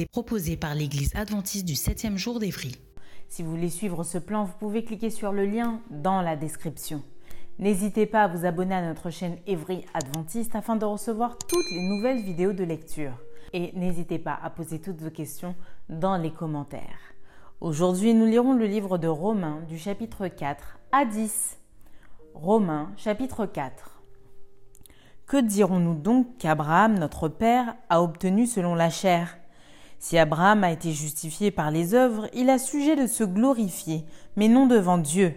Est proposée par l'Église adventiste du 7e jour d'Évry. Si vous voulez suivre ce plan, vous pouvez cliquer sur le lien dans la description. N'hésitez pas à vous abonner à notre chaîne Évry Adventiste afin de recevoir toutes les nouvelles vidéos de lecture. Et n'hésitez pas à poser toutes vos questions dans les commentaires. Aujourd'hui, nous lirons le livre de Romains du chapitre 4 à 10. Romains chapitre 4. Que dirons-nous donc qu'Abraham, notre Père, a obtenu selon la chair? Si Abraham a été justifié par les œuvres, il a sujet de se glorifier, mais non devant Dieu.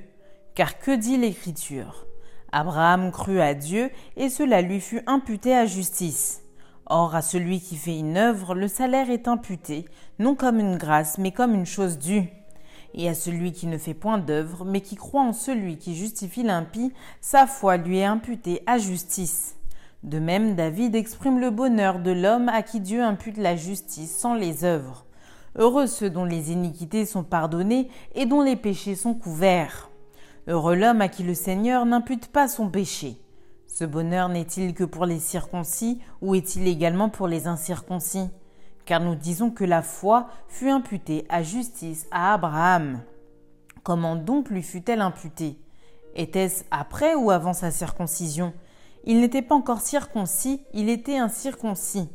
Car que dit l'Écriture? Abraham crut à Dieu, et cela lui fut imputé à justice. Or, à celui qui fait une œuvre, le salaire est imputé, non comme une grâce, mais comme une chose due. Et à celui qui ne fait point d'œuvre, mais qui croit en celui qui justifie l'impie, sa foi lui est imputée à justice. De même, David exprime le bonheur de l'homme à qui Dieu impute la justice sans les œuvres. Heureux ceux dont les iniquités sont pardonnées et dont les péchés sont couverts. Heureux l'homme à qui le Seigneur n'impute pas son péché. Ce bonheur n'est-il que pour les circoncis ou est-il également pour les incirconcis? Car nous disons que la foi fut imputée à justice à Abraham. Comment donc lui fut-elle imputée? Était-ce après ou avant sa circoncision? Il n'était pas encore circoncis, il était incirconcis.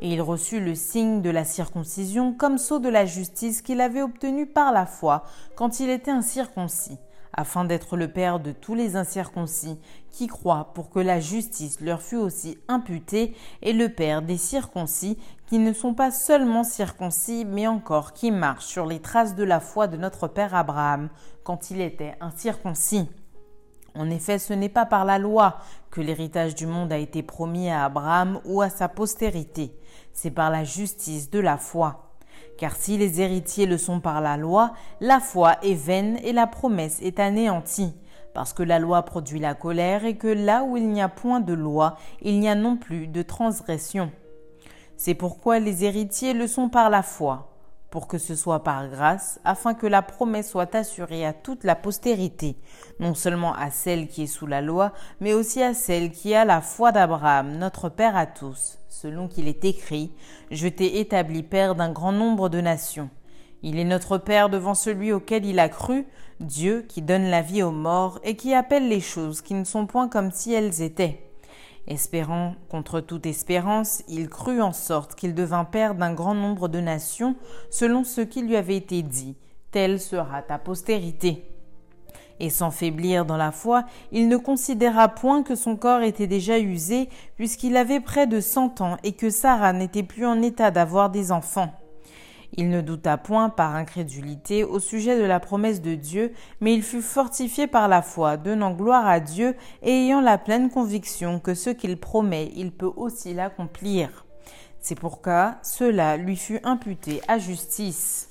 Et il reçut le signe de la circoncision comme sceau de la justice qu'il avait obtenu par la foi quand il était incirconcis, afin d'être le Père de tous les incirconcis qui croient pour que la justice leur fût aussi imputée, et le Père des circoncis qui ne sont pas seulement circoncis, mais encore qui marchent sur les traces de la foi de notre Père Abraham quand il était incirconcis. En effet, ce n'est pas par la loi que l'héritage du monde a été promis à Abraham ou à sa postérité, c'est par la justice de la foi. Car si les héritiers le sont par la loi, la foi est vaine et la promesse est anéantie, parce que la loi produit la colère et que là où il n'y a point de loi, il n'y a non plus de transgression. C'est pourquoi les héritiers le sont par la foi pour que ce soit par grâce, afin que la promesse soit assurée à toute la postérité, non seulement à celle qui est sous la loi, mais aussi à celle qui a la foi d'Abraham, notre Père à tous, selon qu'il est écrit, Je t'ai établi Père d'un grand nombre de nations. Il est notre Père devant celui auquel il a cru, Dieu qui donne la vie aux morts et qui appelle les choses qui ne sont point comme si elles étaient. Espérant contre toute espérance, il crut en sorte qu'il devint père d'un grand nombre de nations, selon ce qui lui avait été dit, telle sera ta postérité. Et sans faiblir dans la foi, il ne considéra point que son corps était déjà usé, puisqu'il avait près de cent ans et que Sarah n'était plus en état d'avoir des enfants. Il ne douta point par incrédulité au sujet de la promesse de Dieu, mais il fut fortifié par la foi, donnant gloire à Dieu et ayant la pleine conviction que ce qu'il promet, il peut aussi l'accomplir. C'est pourquoi cela lui fut imputé à justice.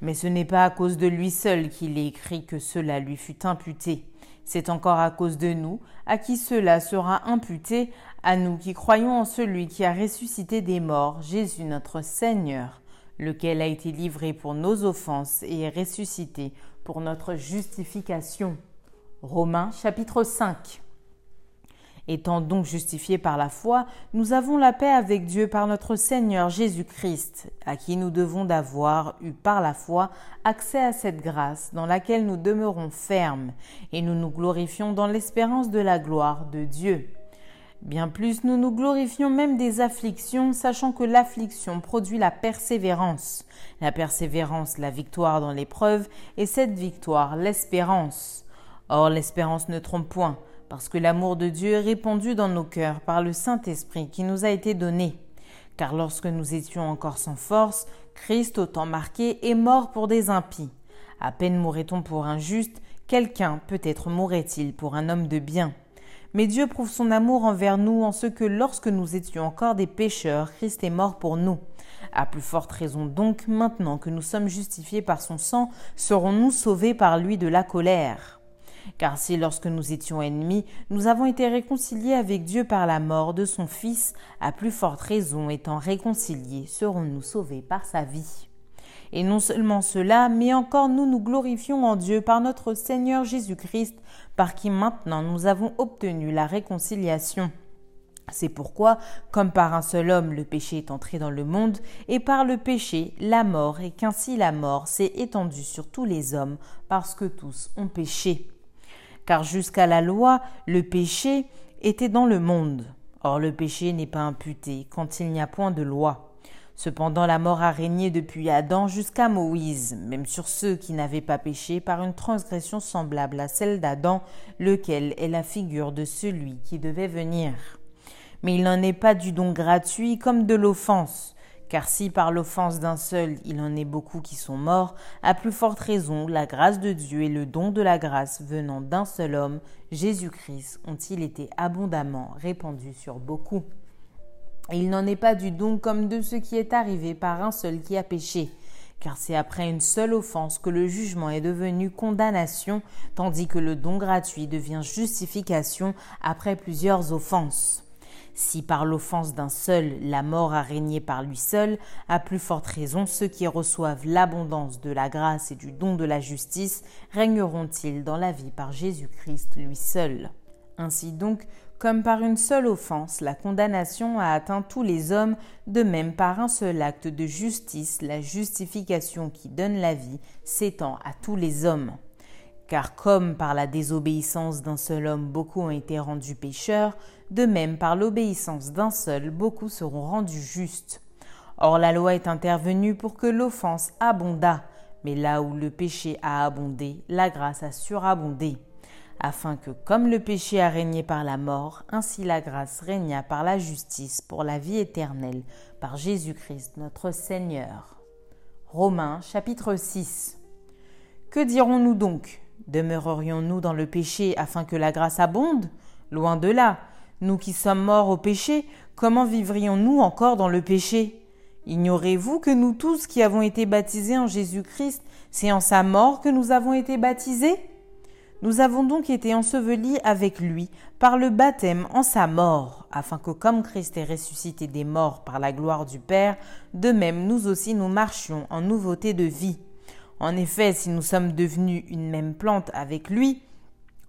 Mais ce n'est pas à cause de lui seul qu'il est écrit que cela lui fut imputé. C'est encore à cause de nous, à qui cela sera imputé, à nous qui croyons en celui qui a ressuscité des morts, Jésus notre Seigneur lequel a été livré pour nos offenses et est ressuscité pour notre justification. Romains chapitre 5. Étant donc justifiés par la foi, nous avons la paix avec Dieu par notre Seigneur Jésus-Christ, à qui nous devons d'avoir eu par la foi accès à cette grâce dans laquelle nous demeurons fermes, et nous nous glorifions dans l'espérance de la gloire de Dieu. Bien plus, nous nous glorifions même des afflictions, sachant que l'affliction produit la persévérance, la persévérance la victoire dans l'épreuve, et cette victoire l'espérance. Or l'espérance ne trompe point, parce que l'amour de Dieu est répandu dans nos cœurs par le Saint-Esprit qui nous a été donné. Car lorsque nous étions encore sans force, Christ, autant marqué, est mort pour des impies. À peine mourrait-on pour un juste, quelqu'un peut-être mourrait-il pour un homme de bien. Mais Dieu prouve son amour envers nous en ce que lorsque nous étions encore des pécheurs, Christ est mort pour nous. À plus forte raison donc, maintenant que nous sommes justifiés par son sang, serons-nous sauvés par lui de la colère? Car si lorsque nous étions ennemis, nous avons été réconciliés avec Dieu par la mort de son Fils, à plus forte raison étant réconciliés, serons-nous sauvés par sa vie? Et non seulement cela, mais encore nous nous glorifions en Dieu par notre Seigneur Jésus-Christ, par qui maintenant nous avons obtenu la réconciliation. C'est pourquoi, comme par un seul homme le péché est entré dans le monde, et par le péché la mort, et qu'ainsi la mort s'est étendue sur tous les hommes, parce que tous ont péché car jusqu'à la loi, le péché était dans le monde. Or le péché n'est pas imputé quand il n'y a point de loi. Cependant la mort a régné depuis Adam jusqu'à Moïse, même sur ceux qui n'avaient pas péché par une transgression semblable à celle d'Adam, lequel est la figure de celui qui devait venir. Mais il n'en est pas du don gratuit comme de l'offense. Car si par l'offense d'un seul il en est beaucoup qui sont morts, à plus forte raison la grâce de Dieu et le don de la grâce venant d'un seul homme, Jésus-Christ, ont-ils été abondamment répandus sur beaucoup. Il n'en est pas du don comme de ce qui est arrivé par un seul qui a péché, car c'est après une seule offense que le jugement est devenu condamnation, tandis que le don gratuit devient justification après plusieurs offenses. Si par l'offense d'un seul la mort a régné par lui seul, à plus forte raison ceux qui reçoivent l'abondance de la grâce et du don de la justice régneront-ils dans la vie par Jésus-Christ lui seul. Ainsi donc, comme par une seule offense la condamnation a atteint tous les hommes, de même par un seul acte de justice la justification qui donne la vie s'étend à tous les hommes. Car comme par la désobéissance d'un seul homme beaucoup ont été rendus pécheurs, de même par l'obéissance d'un seul beaucoup seront rendus justes. Or la loi est intervenue pour que l'offense abondât, mais là où le péché a abondé, la grâce a surabondé, afin que comme le péché a régné par la mort, ainsi la grâce régna par la justice pour la vie éternelle, par Jésus-Christ notre Seigneur. Romains chapitre 6 Que dirons-nous donc? Demeurerions-nous dans le péché afin que la grâce abonde? Loin de là. Nous qui sommes morts au péché, comment vivrions-nous encore dans le péché? Ignorez-vous que nous tous qui avons été baptisés en Jésus-Christ, c'est en sa mort que nous avons été baptisés? Nous avons donc été ensevelis avec lui par le baptême en sa mort, afin que comme Christ est ressuscité des morts par la gloire du Père, de même nous aussi nous marchions en nouveauté de vie. En effet, si nous sommes devenus une même plante avec lui,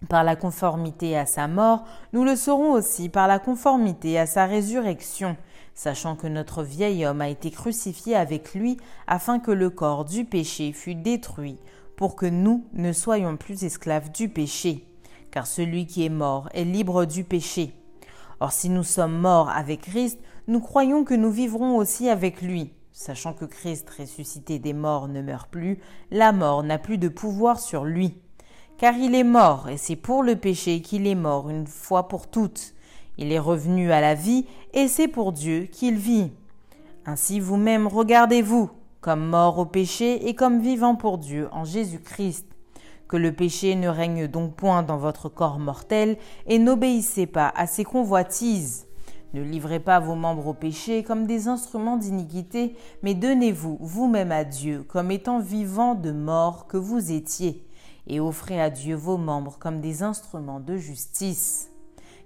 par la conformité à sa mort, nous le serons aussi par la conformité à sa résurrection, sachant que notre vieil homme a été crucifié avec lui afin que le corps du péché fût détruit, pour que nous ne soyons plus esclaves du péché, car celui qui est mort est libre du péché. Or si nous sommes morts avec Christ, nous croyons que nous vivrons aussi avec lui. Sachant que Christ ressuscité des morts ne meurt plus, la mort n'a plus de pouvoir sur lui. Car il est mort, et c'est pour le péché qu'il est mort une fois pour toutes. Il est revenu à la vie, et c'est pour Dieu qu'il vit. Ainsi vous-même regardez-vous, comme mort au péché et comme vivant pour Dieu en Jésus-Christ. Que le péché ne règne donc point dans votre corps mortel, et n'obéissez pas à ses convoitises. Ne livrez pas vos membres au péché comme des instruments d'iniquité, mais donnez-vous vous-même à Dieu comme étant vivants de mort que vous étiez, et offrez à Dieu vos membres comme des instruments de justice.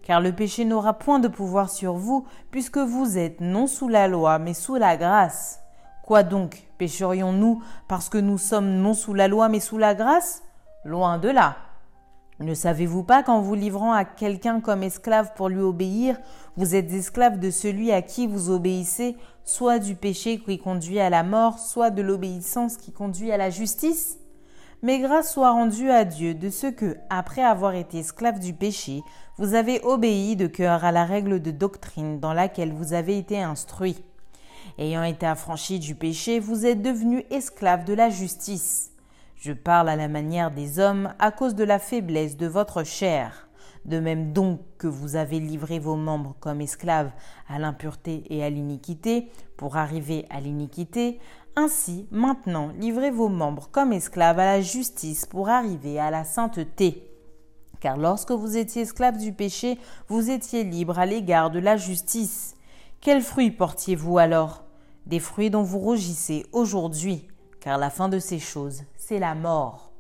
Car le péché n'aura point de pouvoir sur vous, puisque vous êtes non sous la loi, mais sous la grâce. Quoi donc Pécherions-nous parce que nous sommes non sous la loi, mais sous la grâce? Loin de là. Ne savez-vous pas qu'en vous livrant à quelqu'un comme esclave pour lui obéir, vous êtes esclave de celui à qui vous obéissez, soit du péché qui conduit à la mort, soit de l'obéissance qui conduit à la justice? Mais grâce soit rendue à Dieu de ce que, après avoir été esclave du péché, vous avez obéi de cœur à la règle de doctrine dans laquelle vous avez été instruit. Ayant été affranchi du péché, vous êtes devenu esclave de la justice. Je parle à la manière des hommes à cause de la faiblesse de votre chair. De même donc que vous avez livré vos membres comme esclaves à l'impureté et à l'iniquité, pour arriver à l'iniquité, ainsi maintenant livrez vos membres comme esclaves à la justice, pour arriver à la sainteté. Car lorsque vous étiez esclaves du péché, vous étiez libres à l'égard de la justice. Quels fruits portiez-vous alors? Des fruits dont vous rougissez aujourd'hui, car la fin de ces choses, c'est la mort.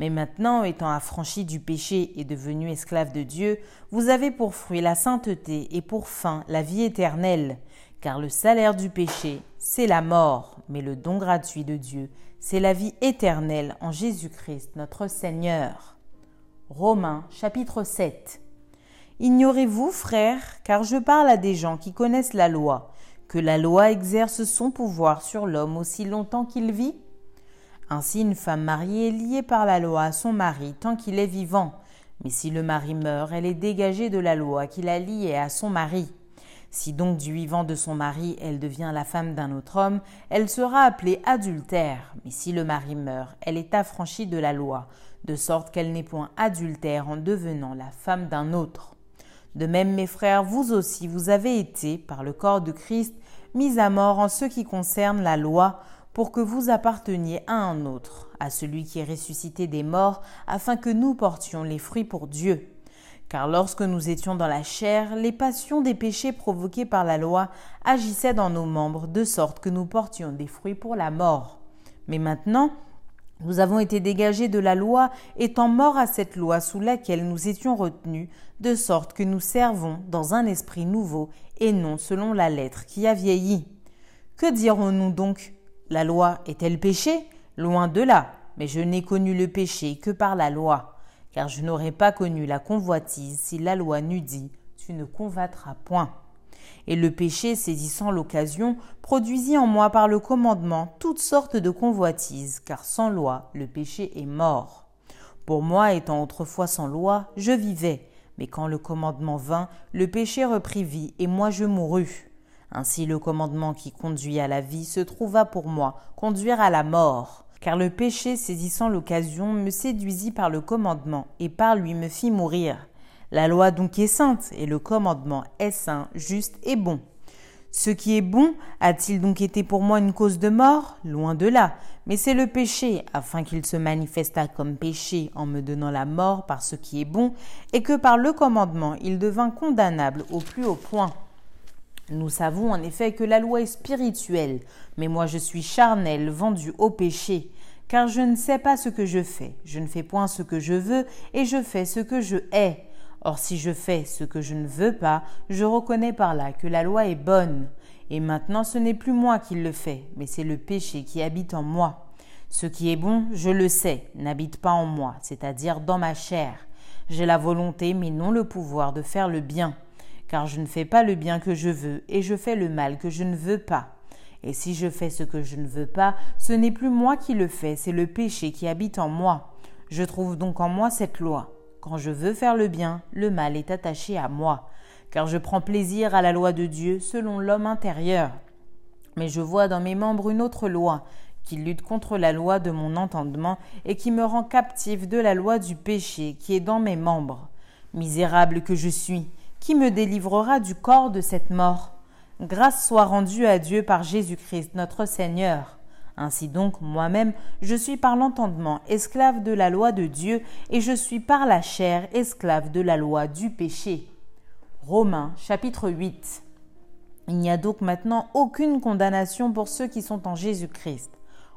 Mais maintenant, étant affranchis du péché et devenus esclaves de Dieu, vous avez pour fruit la sainteté et pour fin la vie éternelle. Car le salaire du péché, c'est la mort, mais le don gratuit de Dieu, c'est la vie éternelle en Jésus-Christ notre Seigneur. Romains chapitre 7 Ignorez-vous, frères, car je parle à des gens qui connaissent la loi, que la loi exerce son pouvoir sur l'homme aussi longtemps qu'il vit? Ainsi, une femme mariée est liée par la loi à son mari tant qu'il est vivant. Mais si le mari meurt, elle est dégagée de la loi qui la liée à son mari. Si donc du vivant de son mari elle devient la femme d'un autre homme, elle sera appelée adultère. Mais si le mari meurt, elle est affranchie de la loi, de sorte qu'elle n'est point adultère en devenant la femme d'un autre. De même, mes frères, vous aussi, vous avez été, par le corps de Christ, mis à mort en ce qui concerne la loi, pour que vous apparteniez à un autre, à celui qui est ressuscité des morts, afin que nous portions les fruits pour Dieu. Car lorsque nous étions dans la chair, les passions des péchés provoqués par la loi agissaient dans nos membres, de sorte que nous portions des fruits pour la mort. Mais maintenant, nous avons été dégagés de la loi, étant morts à cette loi sous laquelle nous étions retenus, de sorte que nous servons dans un esprit nouveau et non selon la lettre qui a vieilli. Que dirons-nous donc? La loi est-elle péché? Loin de là, mais je n'ai connu le péché que par la loi, car je n'aurais pas connu la convoitise si la loi n'eût dit Tu ne convoiteras point. Et le péché, saisissant l'occasion, produisit en moi par le commandement toutes sortes de convoitises, car sans loi, le péché est mort. Pour moi, étant autrefois sans loi, je vivais, mais quand le commandement vint, le péché reprit vie, et moi je mourus. Ainsi le commandement qui conduit à la vie se trouva pour moi conduire à la mort. Car le péché saisissant l'occasion me séduisit par le commandement et par lui me fit mourir. La loi donc est sainte et le commandement est saint, juste et bon. Ce qui est bon a-t-il donc été pour moi une cause de mort? Loin de là. Mais c'est le péché, afin qu'il se manifestât comme péché en me donnant la mort par ce qui est bon, et que par le commandement il devint condamnable au plus haut point. Nous savons en effet que la loi est spirituelle, mais moi je suis charnel, vendu au péché, car je ne sais pas ce que je fais, je ne fais point ce que je veux, et je fais ce que je hais. Or si je fais ce que je ne veux pas, je reconnais par là que la loi est bonne. Et maintenant ce n'est plus moi qui le fais, mais c'est le péché qui habite en moi. Ce qui est bon, je le sais, n'habite pas en moi, c'est-à-dire dans ma chair. J'ai la volonté, mais non le pouvoir de faire le bien car je ne fais pas le bien que je veux, et je fais le mal que je ne veux pas. Et si je fais ce que je ne veux pas, ce n'est plus moi qui le fais, c'est le péché qui habite en moi. Je trouve donc en moi cette loi. Quand je veux faire le bien, le mal est attaché à moi, car je prends plaisir à la loi de Dieu selon l'homme intérieur. Mais je vois dans mes membres une autre loi, qui lutte contre la loi de mon entendement et qui me rend captif de la loi du péché qui est dans mes membres. Misérable que je suis, qui me délivrera du corps de cette mort? Grâce soit rendue à Dieu par Jésus-Christ notre Seigneur. Ainsi donc, moi-même, je suis par l'entendement esclave de la loi de Dieu, et je suis par la chair esclave de la loi du péché. Romains chapitre 8 Il n'y a donc maintenant aucune condamnation pour ceux qui sont en Jésus-Christ.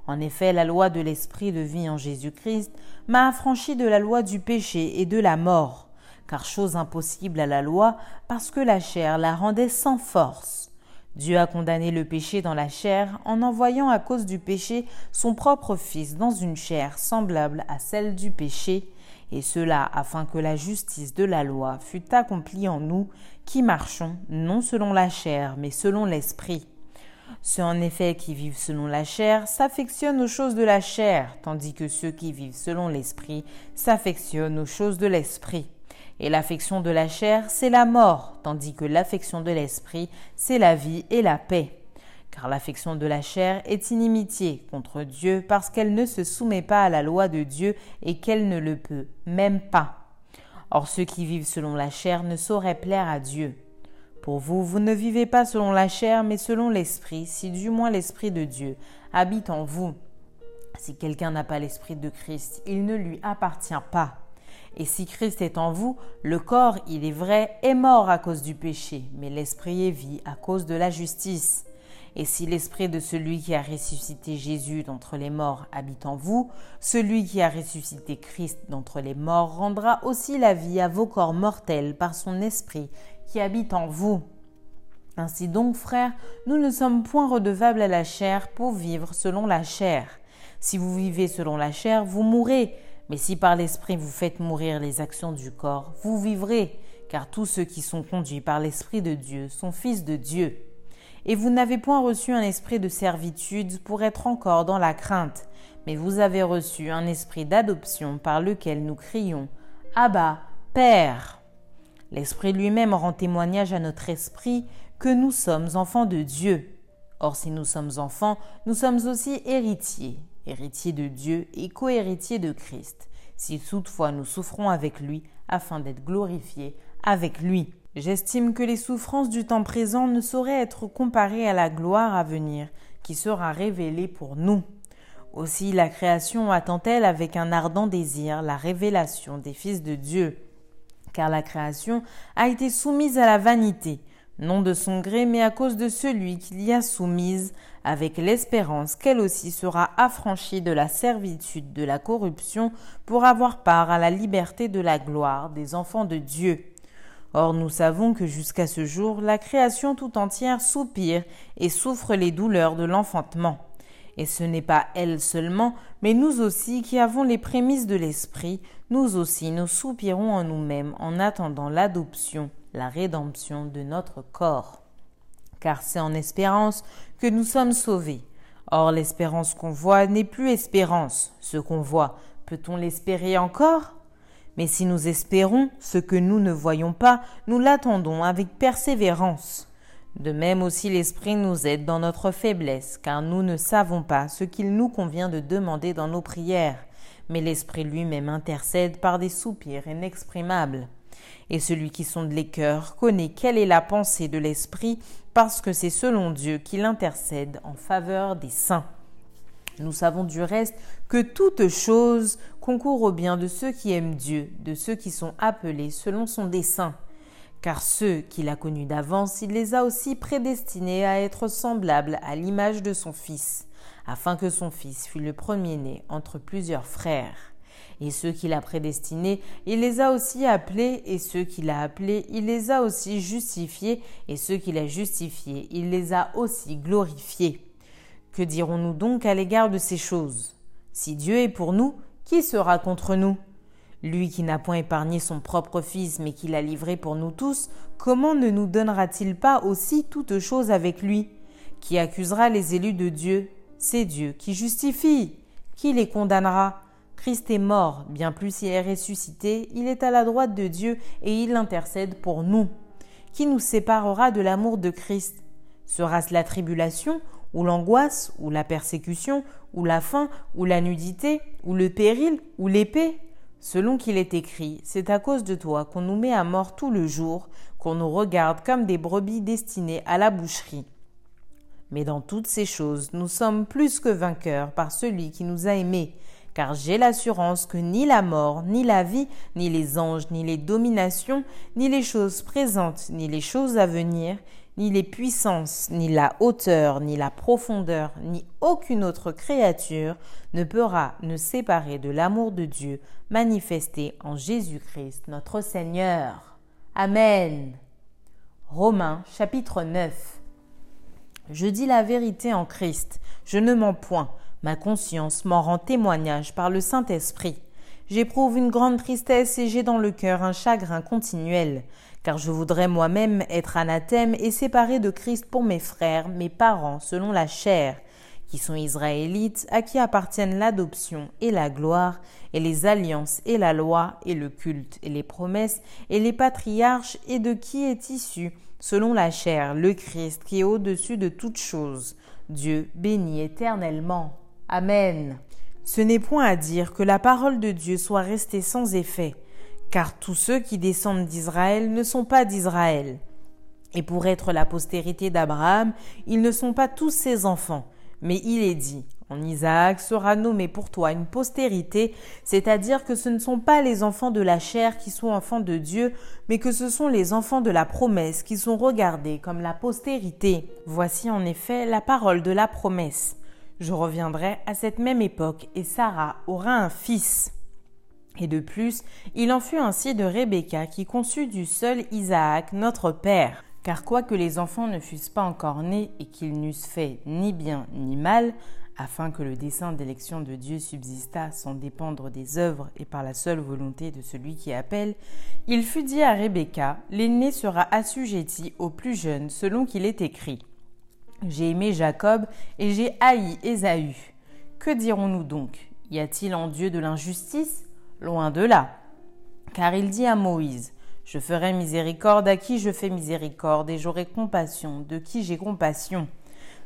En effet, la loi de l'esprit de vie en Jésus-Christ m'a affranchi de la loi du péché et de la mort car chose impossible à la loi, parce que la chair la rendait sans force. Dieu a condamné le péché dans la chair en envoyant à cause du péché son propre Fils dans une chair semblable à celle du péché, et cela afin que la justice de la loi fût accomplie en nous qui marchons non selon la chair, mais selon l'esprit. Ceux en effet qui vivent selon la chair s'affectionnent aux choses de la chair, tandis que ceux qui vivent selon l'esprit s'affectionnent aux choses de l'esprit. Et l'affection de la chair, c'est la mort, tandis que l'affection de l'esprit, c'est la vie et la paix. Car l'affection de la chair est inimitié contre Dieu parce qu'elle ne se soumet pas à la loi de Dieu et qu'elle ne le peut même pas. Or ceux qui vivent selon la chair ne sauraient plaire à Dieu. Pour vous, vous ne vivez pas selon la chair, mais selon l'Esprit, si du moins l'Esprit de Dieu habite en vous. Si quelqu'un n'a pas l'Esprit de Christ, il ne lui appartient pas. Et si Christ est en vous, le corps, il est vrai, est mort à cause du péché, mais l'Esprit est vie à cause de la justice. Et si l'Esprit de celui qui a ressuscité Jésus d'entre les morts habite en vous, celui qui a ressuscité Christ d'entre les morts rendra aussi la vie à vos corps mortels par son Esprit qui habite en vous. Ainsi donc, frères, nous ne sommes point redevables à la chair pour vivre selon la chair. Si vous vivez selon la chair, vous mourrez, mais si par l'Esprit vous faites mourir les actions du corps, vous vivrez, car tous ceux qui sont conduits par l'Esprit de Dieu sont fils de Dieu. Et vous n'avez point reçu un esprit de servitude pour être encore dans la crainte, mais vous avez reçu un esprit d'adoption par lequel nous crions Abba, Père. L'Esprit lui-même rend témoignage à notre esprit que nous sommes enfants de Dieu. Or, si nous sommes enfants, nous sommes aussi héritiers, héritiers de Dieu et cohéritiers de Christ, si toutefois nous souffrons avec lui, afin d'être glorifiés avec lui. J'estime que les souffrances du temps présent ne sauraient être comparées à la gloire à venir, qui sera révélée pour nous. Aussi la création attend-elle avec un ardent désir la révélation des fils de Dieu, car la création a été soumise à la vanité, non de son gré, mais à cause de celui qui l'y a soumise, avec l'espérance qu'elle aussi sera affranchie de la servitude de la corruption pour avoir part à la liberté de la gloire des enfants de Dieu. Or nous savons que jusqu'à ce jour, la création tout entière soupire et souffre les douleurs de l'enfantement. Et ce n'est pas elle seulement, mais nous aussi qui avons les prémices de l'Esprit, nous aussi nous soupirons en nous-mêmes en attendant l'adoption, la rédemption de notre corps. Car c'est en espérance que nous sommes sauvés. Or l'espérance qu'on voit n'est plus espérance. Ce qu'on voit, peut-on l'espérer encore? Mais si nous espérons ce que nous ne voyons pas, nous l'attendons avec persévérance. De même aussi l'Esprit nous aide dans notre faiblesse, car nous ne savons pas ce qu'il nous convient de demander dans nos prières, mais l'Esprit lui-même intercède par des soupirs inexprimables. Et celui qui sonde les cœurs connaît quelle est la pensée de l'Esprit, parce que c'est selon Dieu qu'il intercède en faveur des saints. Nous savons du reste que toute chose concourt au bien de ceux qui aiment Dieu, de ceux qui sont appelés selon son dessein. Car ceux qu'il a connus d'avance, il les a aussi prédestinés à être semblables à l'image de son Fils, afin que son Fils fût le premier-né entre plusieurs frères. Et ceux qu'il a prédestinés, il les a aussi appelés, et ceux qu'il a appelés, il les a aussi justifiés, et ceux qu'il a justifiés, il les a aussi glorifiés. Que dirons-nous donc à l'égard de ces choses? Si Dieu est pour nous, qui sera contre nous? Lui qui n'a point épargné son propre Fils, mais qui l'a livré pour nous tous, comment ne nous donnera-t-il pas aussi toutes choses avec lui? Qui accusera les élus de Dieu? C'est Dieu qui justifie. Qui les condamnera? Christ est mort, bien plus il est ressuscité, il est à la droite de Dieu et il intercède pour nous. Qui nous séparera de l'amour de Christ? Sera-ce la tribulation ou l'angoisse, ou la persécution, ou la faim, ou la nudité, ou le péril, ou l'épée? Selon qu'il est écrit, c'est à cause de toi qu'on nous met à mort tout le jour, qu'on nous regarde comme des brebis destinées à la boucherie. Mais dans toutes ces choses, nous sommes plus que vainqueurs par celui qui nous a aimés, car j'ai l'assurance que ni la mort, ni la vie, ni les anges, ni les dominations, ni les choses présentes, ni les choses à venir, ni les puissances, ni la hauteur, ni la profondeur, ni aucune autre créature ne pourra nous séparer de l'amour de Dieu manifesté en Jésus-Christ notre Seigneur. Amen. Romains chapitre 9. Je dis la vérité en Christ, je ne mens point, ma conscience m'en rend témoignage par le Saint-Esprit. J'éprouve une grande tristesse et j'ai dans le cœur un chagrin continuel, car je voudrais moi-même être anathème et séparé de Christ pour mes frères, mes parents, selon la chair, qui sont israélites, à qui appartiennent l'adoption et la gloire, et les alliances et la loi, et le culte, et les promesses, et les patriarches, et de qui est issu, selon la chair, le Christ, qui est au-dessus de toutes choses. Dieu béni éternellement. Amen. Ce n'est point à dire que la parole de Dieu soit restée sans effet, car tous ceux qui descendent d'Israël ne sont pas d'Israël. Et pour être la postérité d'Abraham, ils ne sont pas tous ses enfants. Mais il est dit, en Isaac sera nommé pour toi une postérité, c'est-à-dire que ce ne sont pas les enfants de la chair qui sont enfants de Dieu, mais que ce sont les enfants de la promesse qui sont regardés comme la postérité. Voici en effet la parole de la promesse. Je reviendrai à cette même époque et Sarah aura un fils. Et de plus, il en fut ainsi de Rebecca qui conçut du seul Isaac notre père. Car quoique les enfants ne fussent pas encore nés et qu'ils n'eussent fait ni bien ni mal, afin que le dessein d'élection de Dieu subsistât sans dépendre des œuvres et par la seule volonté de celui qui appelle, il fut dit à Rebecca, l'aîné sera assujetti au plus jeune selon qu'il est écrit. J'ai aimé Jacob et j'ai haï Ésaü. Que dirons-nous donc? Y a-t-il en Dieu de l'injustice? Loin de là. Car il dit à Moïse, je ferai miséricorde à qui je fais miséricorde, et j'aurai compassion de qui j'ai compassion.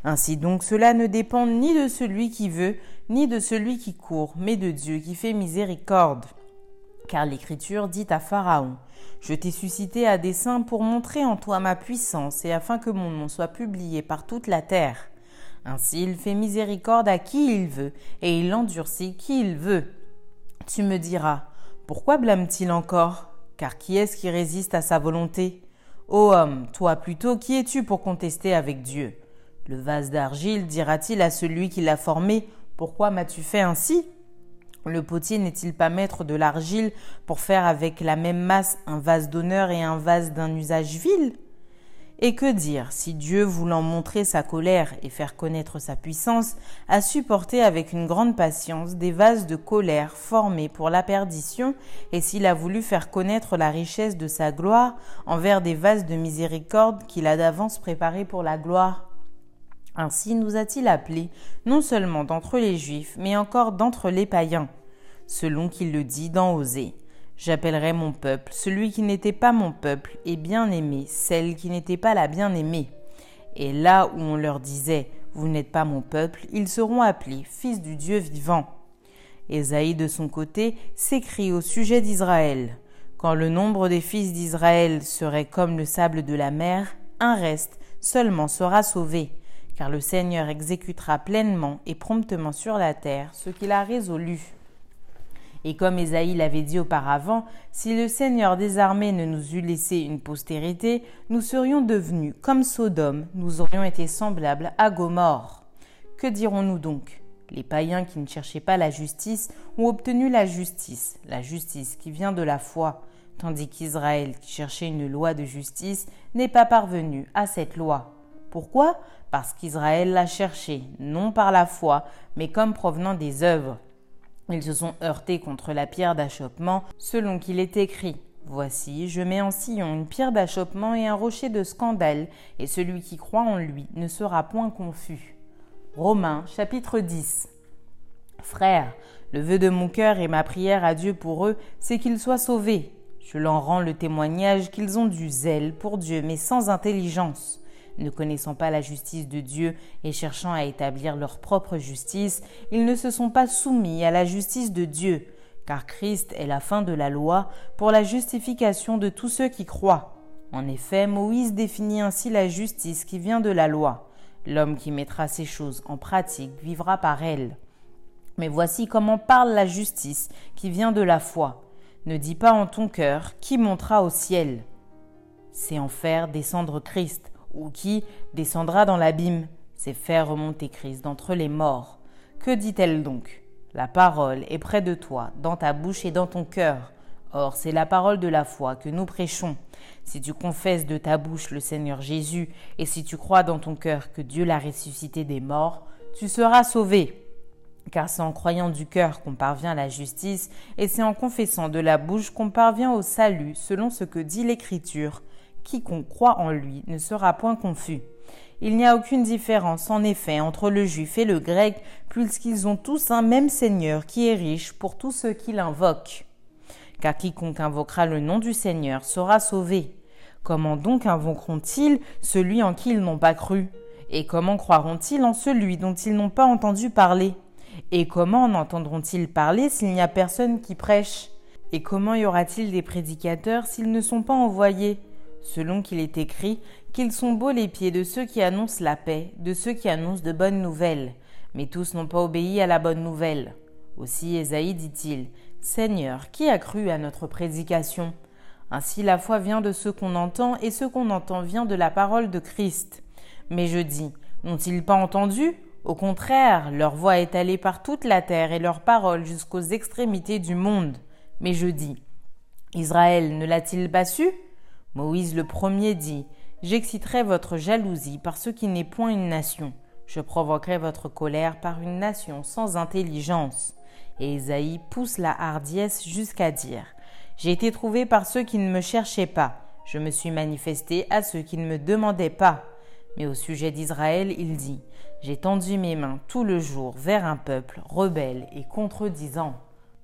Ainsi donc cela ne dépend ni de celui qui veut, ni de celui qui court, mais de Dieu qui fait miséricorde. Car l'Écriture dit à Pharaon, Je t'ai suscité à dessein pour montrer en toi ma puissance, et afin que mon nom soit publié par toute la terre. Ainsi il fait miséricorde à qui il veut, et il endurcit qui il veut. Tu me diras, pourquoi blâme-t-il encore? Car qui est-ce qui résiste à sa volonté? Ô homme, toi plutôt, qui es-tu pour contester avec Dieu? Le vase d'argile dira-t-il à celui qui l'a formé Pourquoi m'as-tu fait ainsi? Le potier n'est-il pas maître de l'argile pour faire avec la même masse un vase d'honneur et un vase d'un usage vil? Et que dire si Dieu, voulant montrer sa colère et faire connaître sa puissance, a supporté avec une grande patience des vases de colère formés pour la perdition, et s'il a voulu faire connaître la richesse de sa gloire envers des vases de miséricorde qu'il a d'avance préparés pour la gloire? Ainsi nous a-t-il appelés, non seulement d'entre les Juifs, mais encore d'entre les païens, selon qu'il le dit dans Osée. J'appellerai mon peuple celui qui n'était pas mon peuple et bien-aimé celle qui n'était pas la bien-aimée. Et là où on leur disait Vous n'êtes pas mon peuple, ils seront appelés fils du Dieu vivant. Ésaïe de son côté s'écrie au sujet d'Israël. Quand le nombre des fils d'Israël serait comme le sable de la mer, un reste seulement sera sauvé, car le Seigneur exécutera pleinement et promptement sur la terre ce qu'il a résolu. Et comme Ésaïe l'avait dit auparavant, si le Seigneur des armées ne nous eût laissé une postérité, nous serions devenus comme Sodome, nous aurions été semblables à Gomorre. Que dirons-nous donc? Les païens qui ne cherchaient pas la justice ont obtenu la justice, la justice qui vient de la foi, tandis qu'Israël, qui cherchait une loi de justice, n'est pas parvenu à cette loi. Pourquoi? Parce qu'Israël l'a cherchée, non par la foi, mais comme provenant des œuvres. Ils se sont heurtés contre la pierre d'achoppement, selon qu'il est écrit. Voici, je mets en sillon une pierre d'achoppement et un rocher de scandale, et celui qui croit en lui ne sera point confus. Romains chapitre 10 Frères, le vœu de mon cœur et ma prière à Dieu pour eux, c'est qu'ils soient sauvés. Je leur rends le témoignage qu'ils ont du zèle pour Dieu, mais sans intelligence ne connaissant pas la justice de Dieu et cherchant à établir leur propre justice, ils ne se sont pas soumis à la justice de Dieu, car Christ est la fin de la loi pour la justification de tous ceux qui croient. En effet, Moïse définit ainsi la justice qui vient de la loi. L'homme qui mettra ces choses en pratique vivra par elles. Mais voici comment parle la justice qui vient de la foi. Ne dis pas en ton cœur qui montera au ciel? C'est en faire descendre Christ ou qui descendra dans l'abîme, c'est faire remonter Christ d'entre les morts. Que dit-elle donc? La parole est près de toi, dans ta bouche et dans ton cœur. Or, c'est la parole de la foi que nous prêchons. Si tu confesses de ta bouche le Seigneur Jésus, et si tu crois dans ton cœur que Dieu l'a ressuscité des morts, tu seras sauvé. Car c'est en croyant du cœur qu'on parvient à la justice, et c'est en confessant de la bouche qu'on parvient au salut, selon ce que dit l'Écriture quiconque croit en lui ne sera point confus. Il n'y a aucune différence, en effet, entre le juif et le grec, puisqu'ils ont tous un même Seigneur qui est riche pour tous ceux qui l'invoquent. Car quiconque invoquera le nom du Seigneur sera sauvé. Comment donc invoqueront-ils celui en qui ils n'ont pas cru? Et comment croiront-ils en celui dont ils n'ont pas entendu parler? Et comment en entendront-ils parler s'il n'y a personne qui prêche? Et comment y aura-t-il des prédicateurs s'ils ne sont pas envoyés? Selon qu'il est écrit qu'ils sont beaux les pieds de ceux qui annoncent la paix, de ceux qui annoncent de bonnes nouvelles. Mais tous n'ont pas obéi à la bonne nouvelle. Aussi Ésaïe dit-il Seigneur, qui a cru à notre prédication? Ainsi la foi vient de ce qu'on entend, et ce qu'on entend vient de la parole de Christ. Mais je dis N'ont-ils pas entendu? Au contraire, leur voix est allée par toute la terre et leur parole jusqu'aux extrémités du monde. Mais je dis Israël ne l'a-t-il pas su? Moïse le premier dit J'exciterai votre jalousie par ce qui n'est point une nation. Je provoquerai votre colère par une nation sans intelligence. Et Isaïe pousse la hardiesse jusqu'à dire J'ai été trouvé par ceux qui ne me cherchaient pas. Je me suis manifesté à ceux qui ne me demandaient pas. Mais au sujet d'Israël, il dit J'ai tendu mes mains tout le jour vers un peuple rebelle et contredisant.